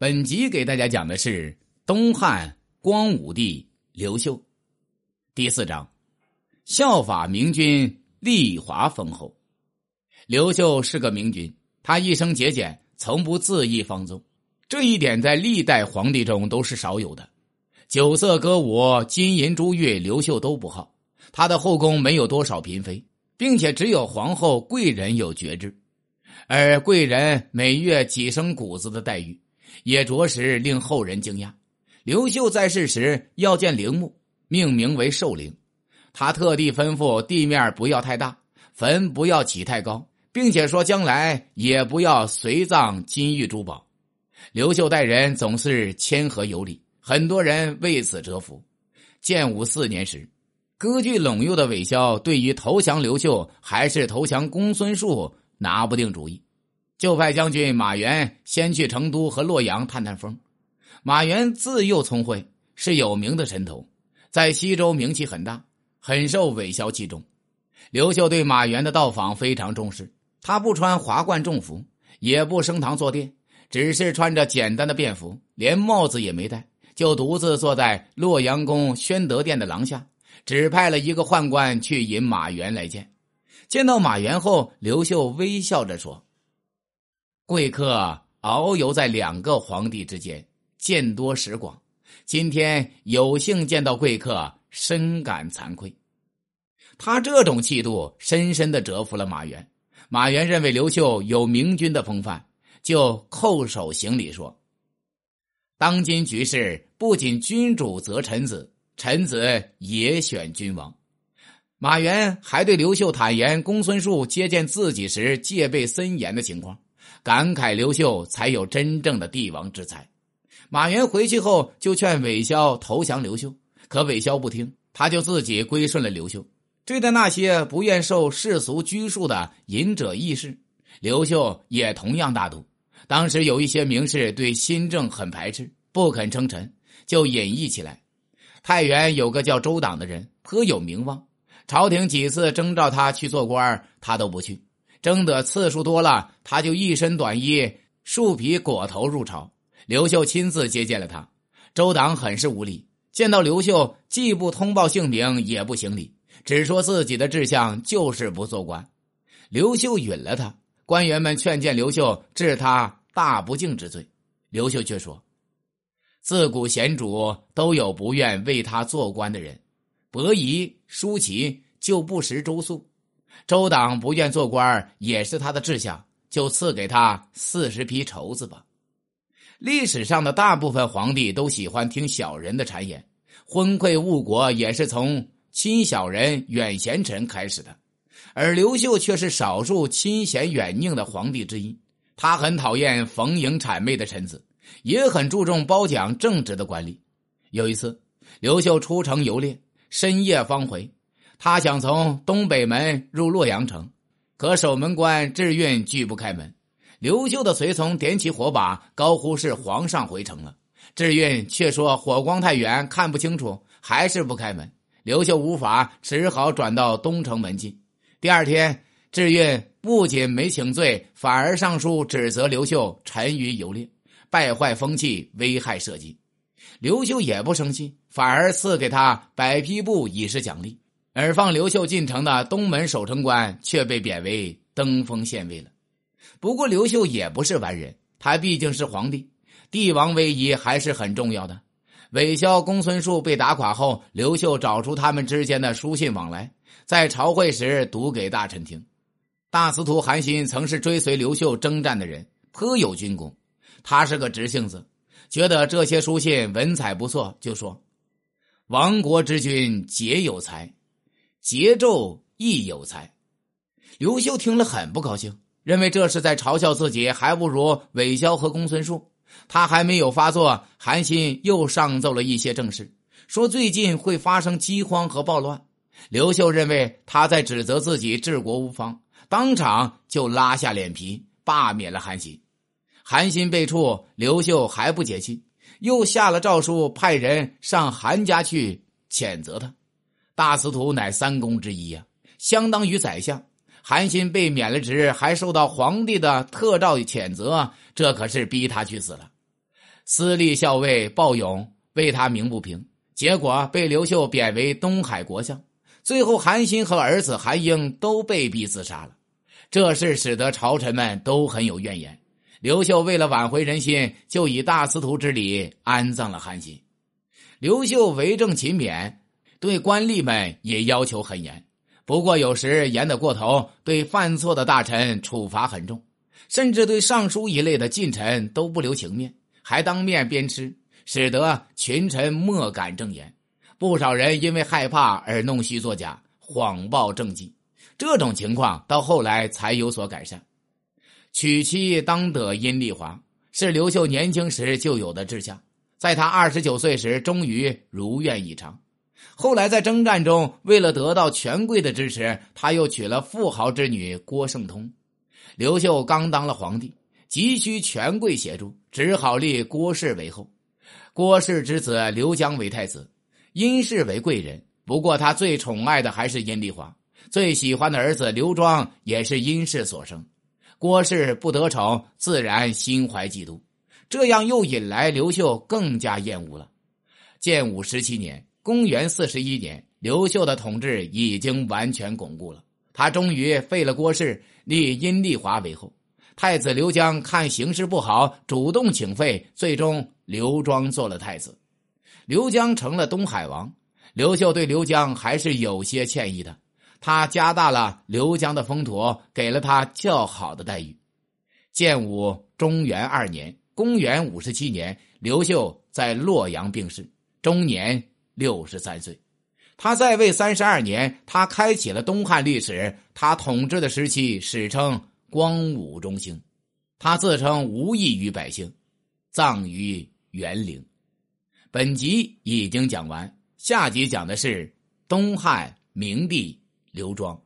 本集给大家讲的是东汉光武帝刘秀，第四章，效法明君立华封侯。刘秀是个明君，他一生节俭，从不恣意放纵，这一点在历代皇帝中都是少有的。酒色歌舞、金银珠玉，刘秀都不好。他的后宫没有多少嫔妃，并且只有皇后、贵人有爵制，而贵人每月几升谷子的待遇。也着实令后人惊讶。刘秀在世时要建陵墓，命名为寿陵。他特地吩咐地面不要太大，坟不要起太高，并且说将来也不要随葬金玉珠宝。刘秀待人总是谦和有礼，很多人为此折服。建武四年时，割据陇右的韦骁对于投降刘秀还是投降公孙述拿不定主意。就派将军马援先去成都和洛阳探探风。马援自幼聪慧，是有名的神童，在西周名气很大，很受韦骁器重。刘秀对马援的到访非常重视，他不穿华冠重服，也不升堂坐殿，只是穿着简单的便服，连帽子也没戴，就独自坐在洛阳宫宣德殿的廊下，只派了一个宦官去引马援来见。见到马援后，刘秀微笑着说。贵客遨游在两个皇帝之间，见多识广。今天有幸见到贵客，深感惭愧。他这种气度，深深的折服了马援。马援认为刘秀有明君的风范，就叩首行礼说：“当今局势，不仅君主择臣子，臣子也选君王。”马援还对刘秀坦言，公孙述接见自己时戒备森严的情况。感慨刘秀才有真正的帝王之才。马援回去后就劝韦骁投降刘秀，可韦骁不听，他就自己归顺了刘秀。对待那些不愿受世俗拘束的隐者义士，刘秀也同样大度。当时有一些名士对新政很排斥，不肯称臣，就隐逸起来。太原有个叫周党的人，颇有名望，朝廷几次征召他去做官，他都不去。争得次数多了，他就一身短衣、树皮裹头入朝。刘秀亲自接见了他。周党很是无礼，见到刘秀既不通报姓名，也不行礼，只说自己的志向就是不做官。刘秀允了他。官员们劝谏刘秀治他大不敬之罪，刘秀却说：“自古贤主都有不愿为他做官的人，伯夷、叔齐就不识周粟。”周党不愿做官也是他的志向，就赐给他四十匹绸子吧。历史上的大部分皇帝都喜欢听小人的谗言，昏聩误国也是从亲小人远贤臣开始的。而刘秀却是少数亲贤远佞的皇帝之一。他很讨厌逢迎谄媚的臣子，也很注重褒奖正直的官吏。有一次，刘秀出城游猎，深夜方回。他想从东北门入洛阳城，可守门官智运拒不开门。刘秀的随从点起火把，高呼是皇上回城了。智运却说火光太远，看不清楚，还是不开门。刘秀无法，只好转到东城门进。第二天，智运不仅没请罪，反而上书指责刘秀沉于游猎，败坏风气，危害社稷。刘秀也不生气，反而赐给他百匹布以示奖励。而放刘秀进城的东门守城官却被贬为登封县尉了。不过刘秀也不是完人，他毕竟是皇帝，帝王威仪还是很重要的。韦骁、公孙述被打垮后，刘秀找出他们之间的书信往来，在朝会时读给大臣听。大司徒韩信曾是追随刘秀征战的人，颇有军功。他是个直性子，觉得这些书信文采不错，就说：“亡国之君皆有才。”桀纣亦有才，刘秀听了很不高兴，认为这是在嘲笑自己，还不如韦骁和公孙述。他还没有发作，韩信又上奏了一些正事，说最近会发生饥荒和暴乱。刘秀认为他在指责自己治国无方，当场就拉下脸皮罢免了韩信。韩信被处，刘秀还不解气，又下了诏书，派人上韩家去谴责他。大司徒乃三公之一呀，相当于宰相。韩信被免了职，还受到皇帝的特诏谴责，这可是逼他去死了。私立校尉鲍勇为他鸣不平，结果被刘秀贬为东海国相。最后，韩信和儿子韩英都被逼自杀了。这事使得朝臣们都很有怨言。刘秀为了挽回人心，就以大司徒之礼安葬了韩信。刘秀为政勤勉，对官吏们也要求很严。不过有时严得过头，对犯错的大臣处罚很重，甚至对尚书一类的近臣都不留情面，还当面鞭笞，使得群臣莫敢正言。不少人因为害怕而弄虚作假，谎报政绩。这种情况到后来才有所改善。娶妻当得阴丽华，是刘秀年轻时就有的志向，在他二十九岁时，终于如愿以偿。后来在征战中，为了得到权贵的支持，他又娶了富豪之女郭圣通。刘秀刚当了皇帝，急需权贵协助，只好立郭氏为后。郭氏之子刘江为太子，殷氏为贵人。不过他最宠爱的还是阴丽华，最喜欢的儿子刘庄也是殷氏所生。郭氏不得宠，自然心怀嫉妒，这样又引来刘秀更加厌恶了。建武十七年。公元四十一年，刘秀的统治已经完全巩固了。他终于废了郭氏，立阴丽华为后。太子刘江看形势不好，主动请废，最终刘庄做了太子，刘江成了东海王。刘秀对刘江还是有些歉意的，他加大了刘江的封土，给了他较好的待遇。建武中元二年，公元五十七年，刘秀在洛阳病逝，终年。六十三岁，他在位三十二年，他开启了东汉历史。他统治的时期史称光武中兴。他自称无益于百姓，葬于元陵。本集已经讲完，下集讲的是东汉明帝刘庄。